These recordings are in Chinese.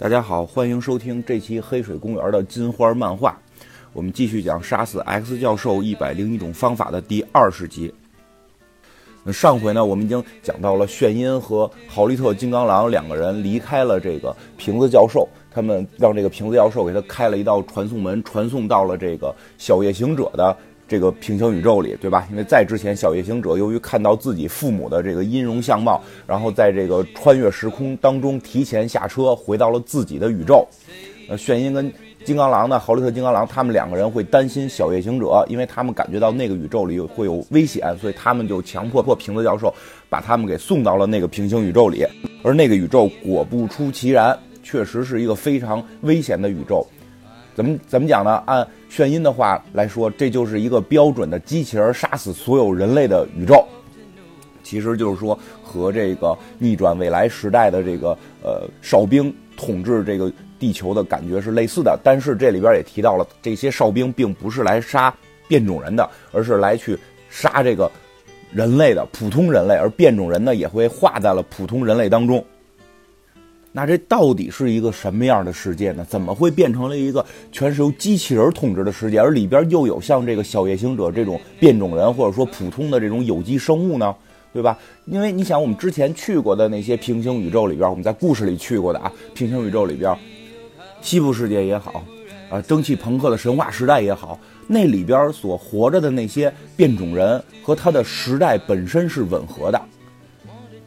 大家好，欢迎收听这期《黑水公园》的金花漫画。我们继续讲杀死 X 教授一百零一种方法的第二十集。那上回呢，我们已经讲到了炫音和豪利特金刚狼两个人离开了这个瓶子教授，他们让这个瓶子教授给他开了一道传送门，传送到了这个小夜行者的。这个平行宇宙里，对吧？因为在之前，小夜行者由于看到自己父母的这个音容相貌，然后在这个穿越时空当中提前下车，回到了自己的宇宙。呃，炫音跟金刚狼呢，豪利特金刚狼，他们两个人会担心小夜行者，因为他们感觉到那个宇宙里会有危险，所以他们就强迫迫瓶子教授把他们给送到了那个平行宇宙里。而那个宇宙果不出其然，确实是一个非常危险的宇宙。怎么怎么讲呢？按炫音的话来说，这就是一个标准的机器人杀死所有人类的宇宙。其实就是说，和这个逆转未来时代的这个呃哨兵统治这个地球的感觉是类似的。但是这里边也提到了，这些哨兵并不是来杀变种人的，而是来去杀这个人类的普通人类，而变种人呢也会化在了普通人类当中。那这到底是一个什么样的世界呢？怎么会变成了一个全是由机器人统治的世界，而里边又有像这个小夜行者这种变种人，或者说普通的这种有机生物呢？对吧？因为你想，我们之前去过的那些平行宇宙里边，我们在故事里去过的啊，平行宇宙里边，西部世界也好，啊，蒸汽朋克的神话时代也好，那里边所活着的那些变种人和他的时代本身是吻合的，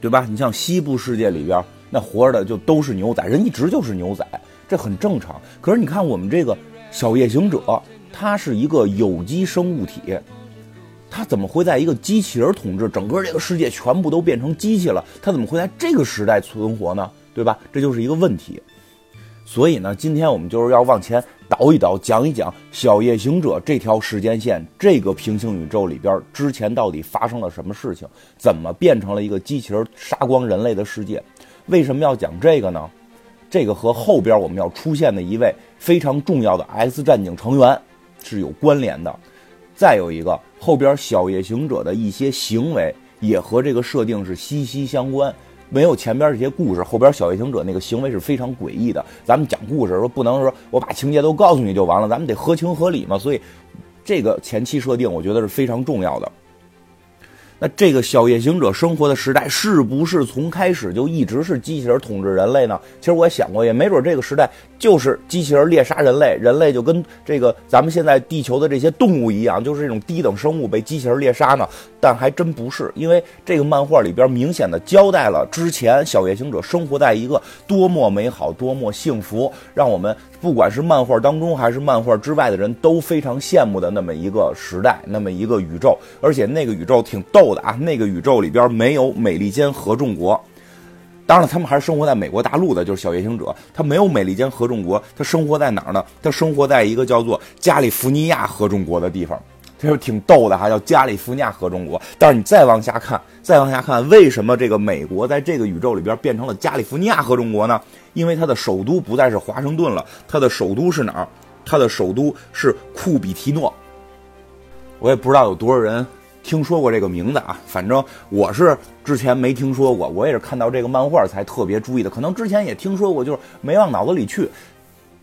对吧？你像西部世界里边。那活着的就都是牛仔，人一直就是牛仔，这很正常。可是你看我们这个小夜行者，他是一个有机生物体，他怎么会在一个机器人统治整个这个世界，全部都变成机器了？他怎么会在这个时代存活呢？对吧？这就是一个问题。所以呢，今天我们就是要往前倒一倒，讲一讲小夜行者这条时间线，这个平行宇宙里边之前到底发生了什么事情，怎么变成了一个机器人杀光人类的世界？为什么要讲这个呢？这个和后边我们要出现的一位非常重要的 X 战警成员是有关联的。再有一个，后边小夜行者的一些行为也和这个设定是息息相关。没有前边这些故事，后边小夜行者那个行为是非常诡异的。咱们讲故事说不能说我把情节都告诉你就完了，咱们得合情合理嘛。所以，这个前期设定我觉得是非常重要的。那这个小夜行者生活的时代是不是从开始就一直是机器人统治人类呢？其实我也想过，也没准这个时代就是机器人猎杀人类，人类就跟这个咱们现在地球的这些动物一样，就是这种低等生物被机器人猎杀呢。但还真不是，因为这个漫画里边明显的交代了之前小夜行者生活在一个多么美好、多么幸福，让我们不管是漫画当中还是漫画之外的人都非常羡慕的那么一个时代、那么一个宇宙。而且那个宇宙挺逗的啊，那个宇宙里边没有美利坚合众国，当然了，他们还是生活在美国大陆的，就是小夜行者，他没有美利坚合众国，他生活在哪儿呢？他生活在一个叫做加利福尼亚合众国的地方。这就挺逗的哈，叫加利福尼亚合众国。但是你再往下看，再往下看，为什么这个美国在这个宇宙里边变成了加利福尼亚合众国呢？因为它的首都不再是华盛顿了，它的首都是哪儿？它的首都是库比提诺。我也不知道有多少人听说过这个名字啊，反正我是之前没听说过，我也是看到这个漫画才特别注意的。可能之前也听说过，就是没往脑子里去。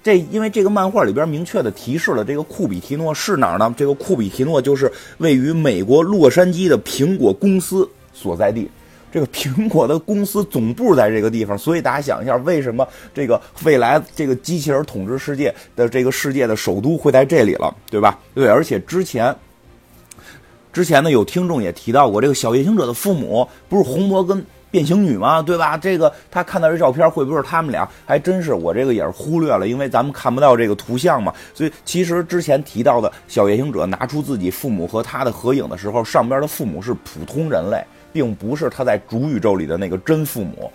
这因为这个漫画里边明确的提示了这个库比提诺是哪儿呢？这个库比提诺就是位于美国洛杉矶的苹果公司所在地。这个苹果的公司总部在这个地方，所以大家想一下，为什么这个未来这个机器人统治世界的这个世界的首都会在这里了，对吧？对，而且之前之前呢，有听众也提到过，这个小夜行者的父母不是红魔跟。变形女吗，对吧？这个他看到这照片，会不会是他们俩？还真是，我这个也是忽略了，因为咱们看不到这个图像嘛。所以其实之前提到的小夜行者拿出自己父母和他的合影的时候，上边的父母是普通人类，并不是他在主宇宙里的那个真父母。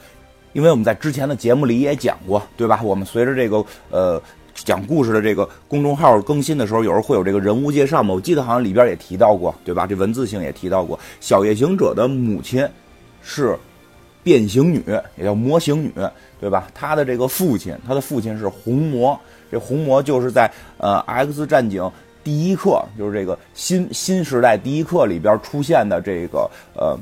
因为我们在之前的节目里也讲过，对吧？我们随着这个呃讲故事的这个公众号更新的时候，有时候会有这个人物介绍嘛。我记得好像里边也提到过，对吧？这文字性也提到过，小夜行者的母亲是。变形女也叫魔形女，对吧？她的这个父亲，她的父亲是红魔。这红魔就是在呃《X 战警》第一课，就是这个新新时代第一课里边出现的这个呃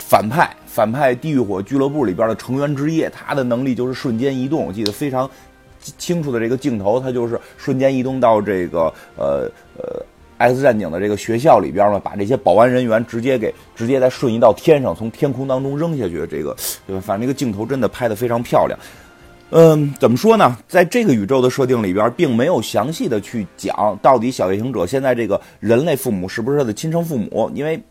反派反派地狱火俱乐部里边的成员之一，他的能力就是瞬间移动。我记得非常清楚的这个镜头，它就是瞬间移动到这个呃呃。X 战警的这个学校里边嘛，把这些保安人员直接给直接再瞬移到天上，从天空当中扔下去。这个对吧？反正这个镜头真的拍的非常漂亮。嗯，怎么说呢？在这个宇宙的设定里边，并没有详细的去讲到底小夜行者现在这个人类父母是不是他的亲生父母，因为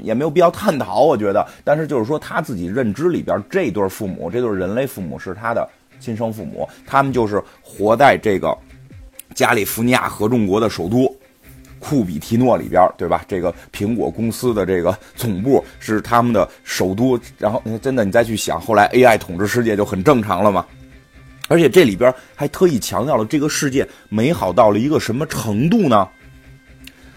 也没有必要探讨，我觉得。但是就是说他自己认知里边，这对父母，这对人类父母是他的亲生父母，他们就是活在这个加利福尼亚合众国的首都。库比提诺里边，对吧？这个苹果公司的这个总部是他们的首都。然后，真的，你再去想，后来 AI 统治世界就很正常了嘛。而且这里边还特意强调了这个世界美好到了一个什么程度呢？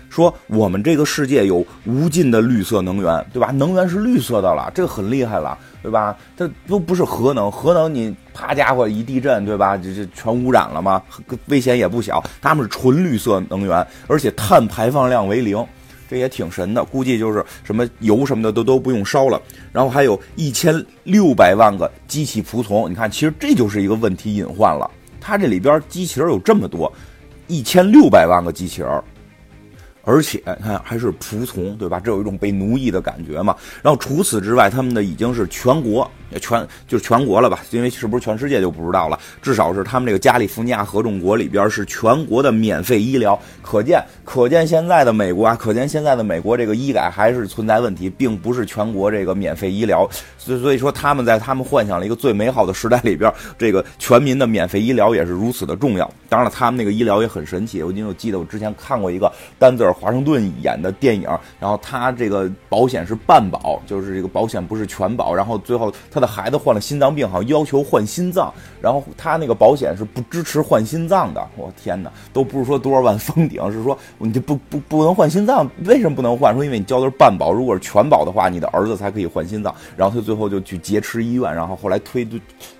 说我们这个世界有无尽的绿色能源，对吧？能源是绿色的了，这个很厉害了，对吧？它都不是核能，核能你啪家伙一地震，对吧？这这全污染了吗？危险也不小。他们是纯绿色能源，而且碳排放量为零，这也挺神的。估计就是什么油什么的都都不用烧了。然后还有一千六百万个机器仆从，你看，其实这就是一个问题隐患了。它这里边机器人有这么多，一千六百万个机器人。而且看还是仆从，对吧？这有一种被奴役的感觉嘛。然后除此之外，他们的已经是全国。全就是全国了吧？因为是不是全世界就不知道了。至少是他们这个加利福尼亚合众国里边是全国的免费医疗。可见，可见现在的美国啊，可见现在的美国这个医改还是存在问题，并不是全国这个免费医疗。所以，所以说他们在他们幻想了一个最美好的时代里边，这个全民的免费医疗也是如此的重要。当然了，他们那个医疗也很神奇。我因为我记得我之前看过一个丹泽尔华盛顿演的电影，然后他这个保险是半保，就是这个保险不是全保，然后最后他。他的孩子患了心脏病，好像要求换心脏，然后他那个保险是不支持换心脏的。我天哪，都不是说多少万封顶，是说你就不 不不能换心脏？为什么不能换？说因为你交的是半保，如果是全保的话，你的儿子才可以换心脏。然后他最后就去劫持医院，然后后来推，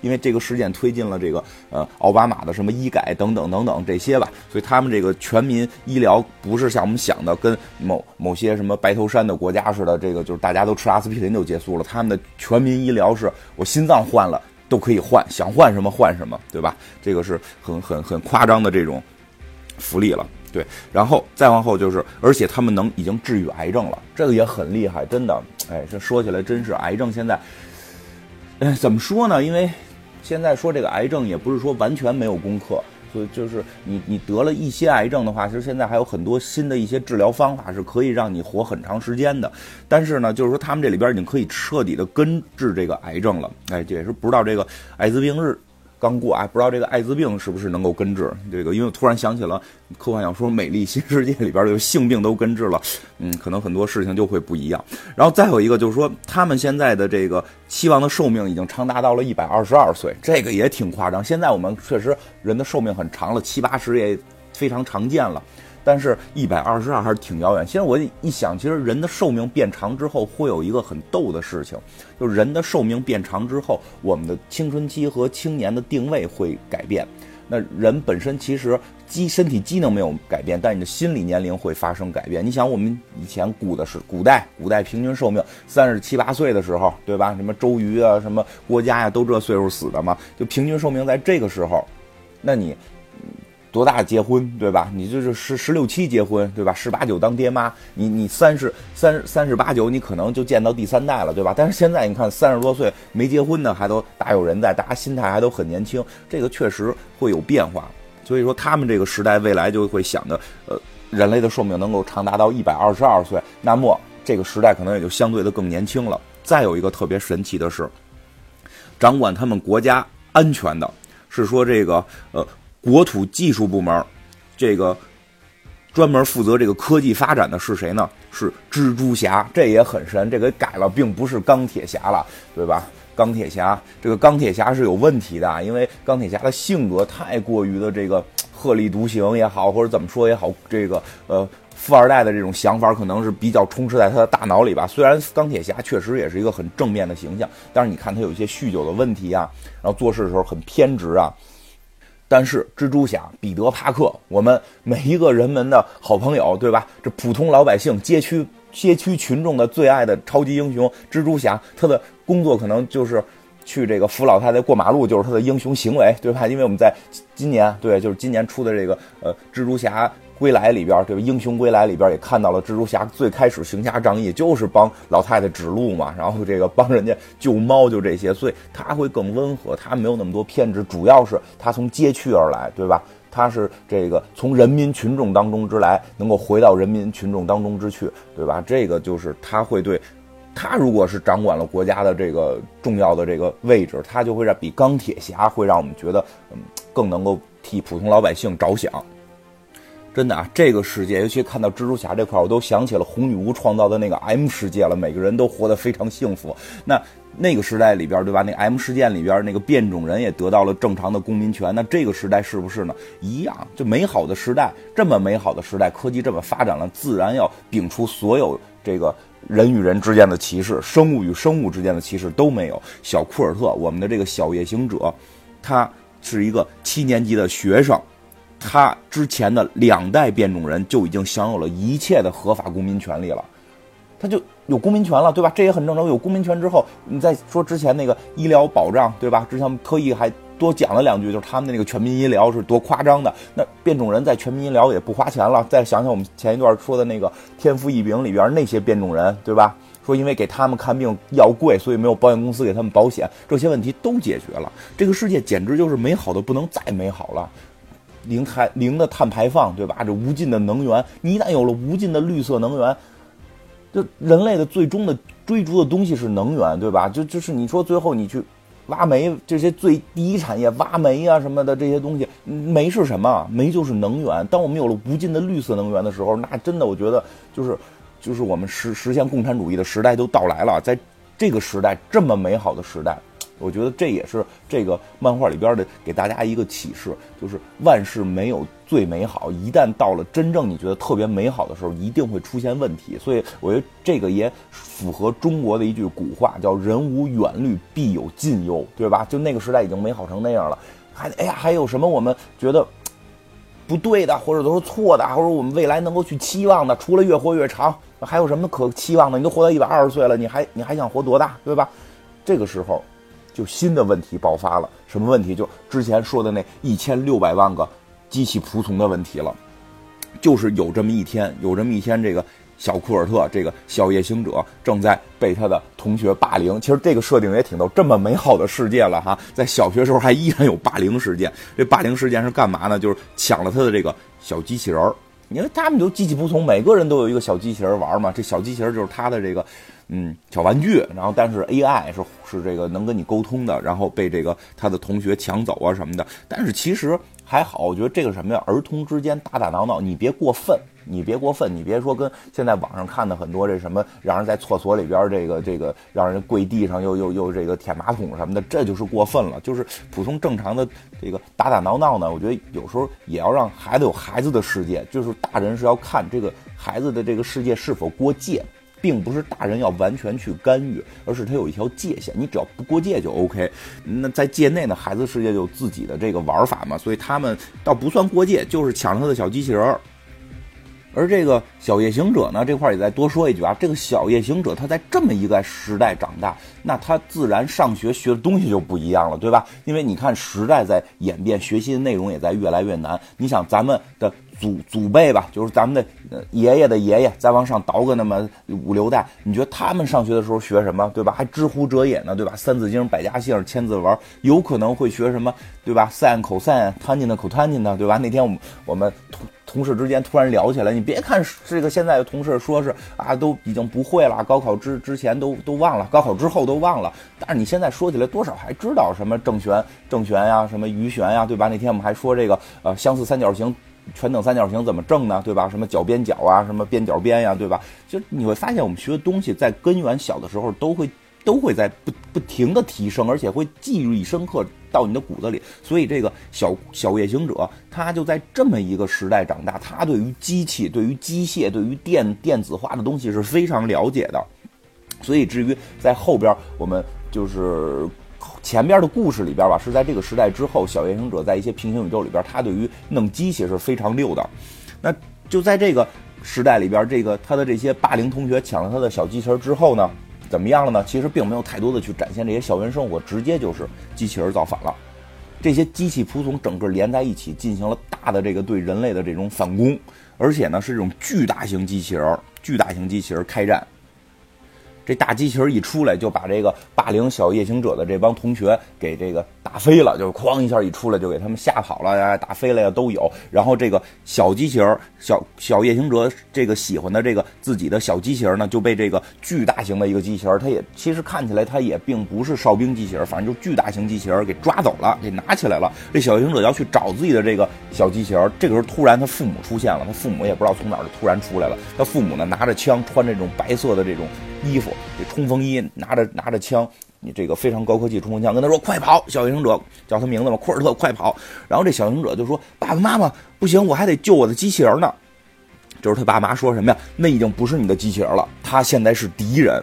因为这个事件推进了这个呃奥巴马的什么医改等等等等这些吧。所以他们这个全民医疗不是像我们想的跟某某些什么白头山的国家似的，这个就是大家都吃阿司匹林就结束了。他们的全民医疗是。我心脏换了都可以换，想换什么换什么，对吧？这个是很很很夸张的这种福利了，对。然后再往后就是，而且他们能已经治愈癌症了，这个也很厉害，真的。哎，这说起来真是癌症现在，哎，怎么说呢？因为现在说这个癌症也不是说完全没有攻克。所以就是你你得了一些癌症的话，其实现在还有很多新的一些治疗方法是可以让你活很长时间的。但是呢，就是说他们这里边已经可以彻底的根治这个癌症了。哎，也是不知道这个艾滋病日。刚过啊，不知道这个艾滋病是不是能够根治？这个，因为突然想起了科幻小说《美丽新世界》里边儿的性病都根治了，嗯，可能很多事情就会不一样。然后再有一个就是说，他们现在的这个期望的寿命已经长达到了一百二十二岁，这个也挺夸张。现在我们确实人的寿命很长了，七八十也非常常见了。但是，一百二十二还是挺遥远。其实我一想，其实人的寿命变长之后，会有一个很逗的事情，就是人的寿命变长之后，我们的青春期和青年的定位会改变。那人本身其实机身体机能没有改变，但你的心理年龄会发生改变。你想，我们以前古的是古代，古代平均寿命三十七八岁的时候，对吧？什么周瑜啊，什么郭嘉呀，都这岁数死的嘛，就平均寿命在这个时候，那你。多大结婚，对吧？你就是十十六七结婚，对吧？十八九当爹妈，你你三十三三十八九，你可能就见到第三代了，对吧？但是现在你看，三十多岁没结婚的还都大有人在，大家心态还都很年轻，这个确实会有变化。所以说，他们这个时代未来就会想着，呃，人类的寿命能够长达到一百二十二岁，那么这个时代可能也就相对的更年轻了。再有一个特别神奇的是，掌管他们国家安全的，是说这个呃。国土技术部门，这个专门负责这个科技发展的是谁呢？是蜘蛛侠，这也很神。这个改了，并不是钢铁侠了，对吧？钢铁侠，这个钢铁侠是有问题的，因为钢铁侠的性格太过于的这个鹤立独行也好，或者怎么说也好，这个呃富二代的这种想法可能是比较充斥在他的大脑里吧。虽然钢铁侠确实也是一个很正面的形象，但是你看他有一些酗酒的问题啊，然后做事的时候很偏执啊。但是蜘蛛侠彼得·帕克，我们每一个人们的好朋友，对吧？这普通老百姓、街区街区群众的最爱的超级英雄蜘蛛侠，他的工作可能就是去这个扶老太太过马路，就是他的英雄行为，对吧？因为我们在今年，对，就是今年出的这个呃蜘蛛侠归来里边，对吧？英雄归来里边也看到了蜘蛛侠最开始行侠仗义就是帮老太太指路嘛，然后这个帮人家救猫就这些，所以他会更温和，他没有那么多偏执，主要是他从街区而来，对吧？他是这个从人民群众当中之来，能够回到人民群众当中之去，对吧？这个就是他会对，他如果是掌管了国家的这个重要的这个位置，他就会让比钢铁侠会让我们觉得，嗯，更能够替普通老百姓着想。真的啊，这个世界，尤其看到蜘蛛侠这块，我都想起了红女巫创造的那个 M 世界了。每个人都活得非常幸福。那那个时代里边，对吧？那 M 事件里边，那个变种人也得到了正常的公民权。那这个时代是不是呢？一样，就美好的时代，这么美好的时代，科技这么发展了，自然要摒除所有这个人与人之间的歧视，生物与生物之间的歧视都没有。小库尔特，我们的这个小夜行者，他是一个七年级的学生。他之前的两代变种人就已经享有了一切的合法公民权利了，他就有公民权了，对吧？这也很正常。有公民权之后，你再说之前那个医疗保障，对吧？之前特意还多讲了两句，就是他们的那个全民医疗是多夸张的。那变种人在全民医疗也不花钱了。再想想我们前一段说的那个《天赋异禀》里边那些变种人，对吧？说因为给他们看病药贵，所以没有保险公司给他们保险，这些问题都解决了。这个世界简直就是美好的不能再美好了。零碳零的碳排放，对吧？这无尽的能源，你一旦有了无尽的绿色能源，就人类的最终的追逐的东西是能源，对吧？就就是你说最后你去挖煤，这些最第一产业挖煤啊什么的这些东西，煤是什么？煤就是能源。当我们有了无尽的绿色能源的时候，那真的我觉得就是就是我们实实现共产主义的时代都到来了。在这个时代这么美好的时代。我觉得这也是这个漫画里边的给大家一个启示，就是万事没有最美好，一旦到了真正你觉得特别美好的时候，一定会出现问题。所以我觉得这个也符合中国的一句古话，叫“人无远虑，必有近忧”，对吧？就那个时代已经美好成那样了，还哎呀，还有什么我们觉得不对的，或者都是错的，或者我们未来能够去期望的？除了越活越长，还有什么可期望的？你都活到一百二十岁了，你还你还想活多大，对吧？这个时候。就新的问题爆发了，什么问题？就之前说的那一千六百万个机器仆从的问题了。就是有这么一天，有这么一天，这个小库尔特，这个小夜行者正在被他的同学霸凌。其实这个设定也挺逗，这么美好的世界了哈，在小学时候还依然有霸凌事件。这霸凌事件是干嘛呢？就是抢了他的这个小机器人儿，因为他们就机器仆从，每个人都有一个小机器人玩嘛。这小机器人就是他的这个。嗯，小玩具，然后但是 AI 是是这个能跟你沟通的，然后被这个他的同学抢走啊什么的。但是其实还好，我觉得这个什么呀，儿童之间打打闹闹，你别过分，你别过分，你别说跟现在网上看的很多这什么，让人在厕所里边这个这个让人跪地上又又又这个舔马桶什么的，这就是过分了。就是普通正常的这个打打闹闹呢，我觉得有时候也要让孩子有孩子的世界，就是大人是要看这个孩子的这个世界是否过界。并不是大人要完全去干预，而是他有一条界限，你只要不过界就 OK。那在界内呢，孩子世界有自己的这个玩法嘛，所以他们倒不算过界，就是抢他的小机器人儿。而这个小夜行者呢，这块也再多说一句啊，这个小夜行者他在这么一个时代长大，那他自然上学学的东西就不一样了，对吧？因为你看时代在演变，学习的内容也在越来越难。你想咱们的。祖祖辈吧，就是咱们的爷爷的爷爷，再往上倒个那么五六代，你觉得他们上学的时候学什么，对吧？还知乎者也呢，对吧？三字经、百家姓、千字文，有可能会学什么，对吧？sin、cos、tan 的、cotan 的，对吧？那天我们我们同同事之间突然聊起来，你别看这个现在的同事说是啊，都已经不会了，高考之之前都都忘了，高考之后都忘了，但是你现在说起来，多少还知道什么正弦、正弦呀，什么余弦呀，对吧？那天我们还说这个呃相似三角形。全等三角形怎么正呢？对吧？什么角边角啊，什么边角边呀，对吧？就你会发现，我们学的东西在根源小的时候都会都会在不不停的提升，而且会记忆深刻到你的骨子里。所以这个小小夜行者，他就在这么一个时代长大，他对于机器、对于机械、对于电电子化的东西是非常了解的。所以至于在后边，我们就是。前边的故事里边吧，是在这个时代之后，小夜行者在一些平行宇宙里边，他对于弄机器是非常溜的。那就在这个时代里边，这个他的这些霸凌同学抢了他的小机器人之后呢，怎么样了呢？其实并没有太多的去展现这些校园生活，直接就是机器人造反了。这些机器仆从整个连在一起，进行了大的这个对人类的这种反攻，而且呢是这种巨大型机器人、巨大型机器人开战。这大机器人一出来，就把这个霸凌小夜行者的这帮同学给这个打飞了，就是哐一下一出来，就给他们吓跑了呀，打飞了呀都有。然后这个小机器人、小小夜行者这个喜欢的这个自己的小机器人呢，就被这个巨大型的一个机器人，它也其实看起来它也并不是哨兵机器人，反正就巨大型机器人给抓走了，给拿起来了。这小夜行者要去找自己的这个小机器人，这个时候突然他父母出现了，他父母也不知道从哪儿就突然出来了，他父母呢拿着枪，穿这种白色的这种。衣服，这冲锋衣，拿着拿着枪，你这个非常高科技冲锋枪，跟他说快跑，小行者叫他名字嘛，库尔特，快跑。然后这小行者就说：“爸爸妈妈，不行，我还得救我的机器人呢。”就是他爸妈说什么呀？那已经不是你的机器人了，他现在是敌人。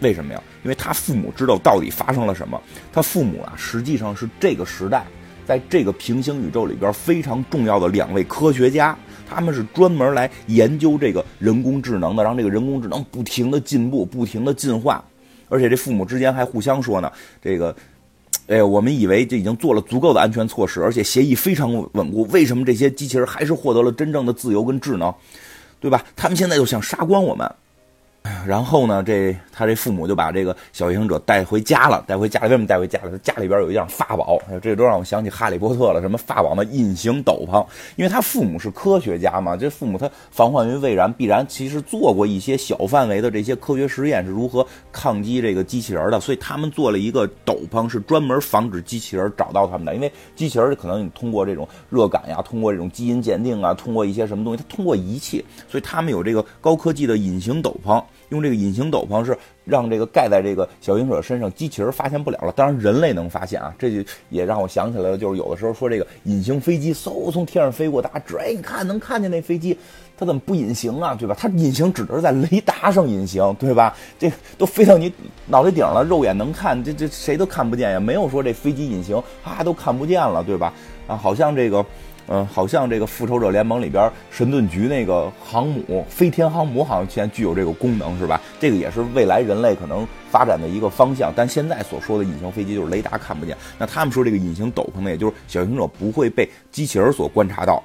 为什么呀？因为他父母知道到底发生了什么。他父母啊，实际上是这个时代，在这个平行宇宙里边非常重要的两位科学家。他们是专门来研究这个人工智能的，让这个人工智能不停的进步，不停的进化，而且这父母之间还互相说呢，这个，哎，我们以为这已经做了足够的安全措施，而且协议非常稳固，为什么这些机器人还是获得了真正的自由跟智能，对吧？他们现在就想杀光我们。然后呢，这他这父母就把这个小行者带回家了，带回家里。为什么带回家里？他家里边有一样法宝，这都让我想起哈利波特了。什么法宝的？隐形斗篷。因为他父母是科学家嘛，这父母他防患于未然，必然其实做过一些小范围的这些科学实验，是如何抗击这个机器人的。所以他们做了一个斗篷，是专门防止机器人找到他们的。因为机器人可能你通过这种热感呀，通过这种基因鉴定啊，通过一些什么东西，他通过仪器，所以他们有这个高科技的隐形斗篷。用这个隐形斗篷是让这个盖在这个小行者身上，机器人发现不了了。当然人类能发现啊，这就也让我想起来了，就是有的时候说这个隐形飞机嗖从天上飞过，大家指哎，你看能看见那飞机，它怎么不隐形啊？对吧？它隐形指的是在雷达上隐形，对吧？这都飞到你脑袋顶了，肉眼能看，这这谁都看不见呀，没有说这飞机隐形啊都看不见了，对吧？啊，好像这个。嗯，好像这个复仇者联盟里边神盾局那个航母飞天航母，好像现在具有这个功能，是吧？这个也是未来人类可能发展的一个方向。但现在所说的隐形飞机就是雷达看不见。那他们说这个隐形斗篷呢，也就是小行者不会被机器人所观察到。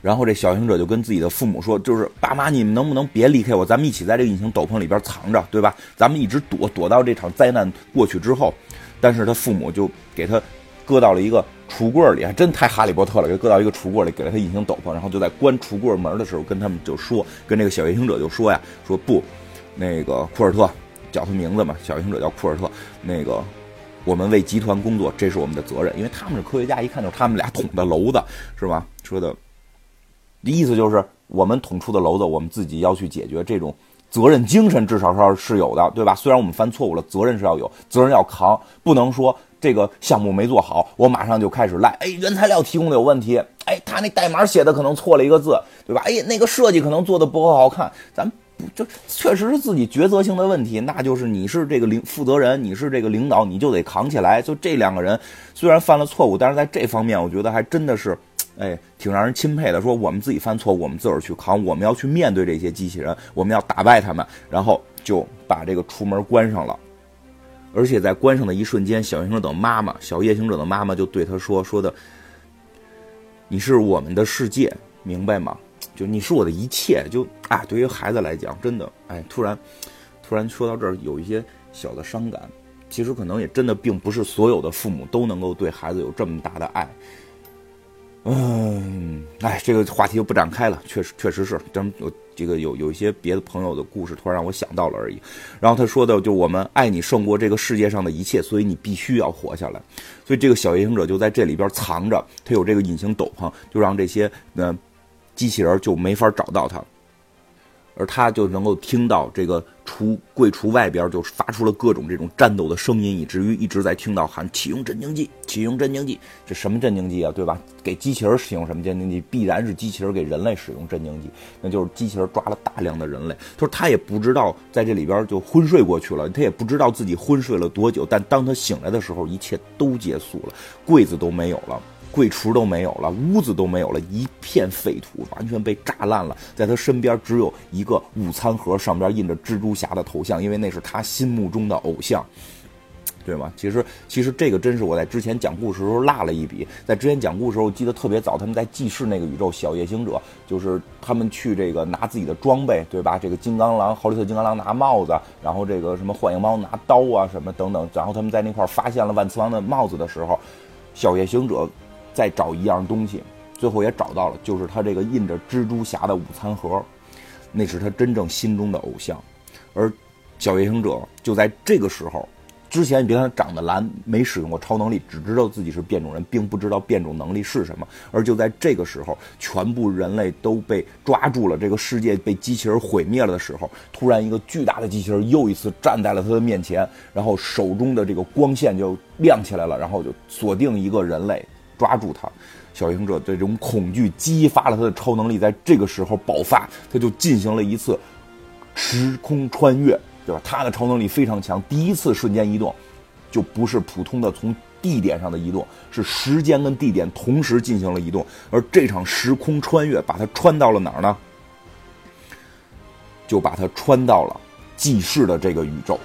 然后这小行者就跟自己的父母说：“就是爸妈，你们能不能别离开我？咱们一起在这个隐形斗篷里边藏着，对吧？咱们一直躲躲到这场灾难过去之后。”但是他父母就给他搁到了一个。橱柜里还真太哈利波特了，给搁到一个橱柜里，给了他隐形斗篷，然后就在关橱柜门的时候，跟他们就说，跟这个小夜行者就说呀，说不，那个库尔特，叫他名字嘛，小夜行者叫库尔特，那个我们为集团工作，这是我们的责任，因为他们是科学家，一看就是他们俩捅的娄子，是吧？说的意思就是我们捅出的娄子，我们自己要去解决，这种责任精神至少是是有的，对吧？虽然我们犯错误了，责任是要有，责任要扛，不能说。这个项目没做好，我马上就开始赖。哎，原材料提供的有问题。哎，他那代码写的可能错了一个字，对吧？哎，那个设计可能做的不够好看。咱不就确实是自己抉择性的问题，那就是你是这个领负责人，你是这个领导，你就得扛起来。就这两个人虽然犯了错误，但是在这方面，我觉得还真的是，哎，挺让人钦佩的。说我们自己犯错误，我们自个儿去扛，我们要去面对这些机器人，我们要打败他们，然后就把这个出门关上了。而且在关上的一瞬间，小夜行者的妈妈，小夜行者的妈妈就对他说：“说的，你是我们的世界，明白吗？就你是我的一切。就啊，对于孩子来讲，真的，哎，突然，突然说到这儿，有一些小的伤感。其实可能也真的并不是所有的父母都能够对孩子有这么大的爱。”嗯，哎，这个话题就不展开了。确实，确实是，真有这个有有一些别的朋友的故事，突然让我想到了而已。然后他说的，就我们爱你胜过这个世界上的一切，所以你必须要活下来。所以这个小夜行者就在这里边藏着，他有这个隐形斗篷，就让这些呃机器人就没法找到他。而他就能够听到这个橱柜橱外边就发出了各种这种战斗的声音，以至于一直在听到喊启用镇静剂，启用镇静剂。这什么镇静剂啊？对吧？给机器人使用什么镇静剂？必然是机器人给人类使用镇静剂，那就是机器人抓了大量的人类。就是他也不知道在这里边就昏睡过去了，他也不知道自己昏睡了多久。但当他醒来的时候，一切都结束了，柜子都没有了。柜橱都没有了，屋子都没有了，一片废土，完全被炸烂了。在他身边只有一个午餐盒，上边印着蜘蛛侠的头像，因为那是他心目中的偶像。对吗？其实，其实这个真是我在之前讲故事的时候落了一笔。在之前讲故事的时候，我记得特别早，他们在记事那个宇宙，小夜行者就是他们去这个拿自己的装备，对吧？这个金刚狼、豪利特金刚狼拿帽子，然后这个什么幻影猫拿刀啊什么等等。然后他们在那块发现了万磁王的帽子的时候，小夜行者再找一样东西，最后也找到了，就是他这个印着蜘蛛侠的午餐盒，那是他真正心中的偶像。而小夜行者就在这个时候。之前你别看他长得蓝，没使用过超能力，只知道自己是变种人，并不知道变种能力是什么。而就在这个时候，全部人类都被抓住了，这个世界被机器人毁灭了的时候，突然一个巨大的机器人又一次站在了他的面前，然后手中的这个光线就亮起来了，然后就锁定一个人类，抓住他。小行者这种恐惧激发了他的超能力，在这个时候爆发，他就进行了一次时空穿越。对吧？他的超能力非常强，第一次瞬间移动，就不是普通的从地点上的移动，是时间跟地点同时进行了移动。而这场时空穿越把他穿到了哪儿呢？就把他穿到了记事的这个宇宙。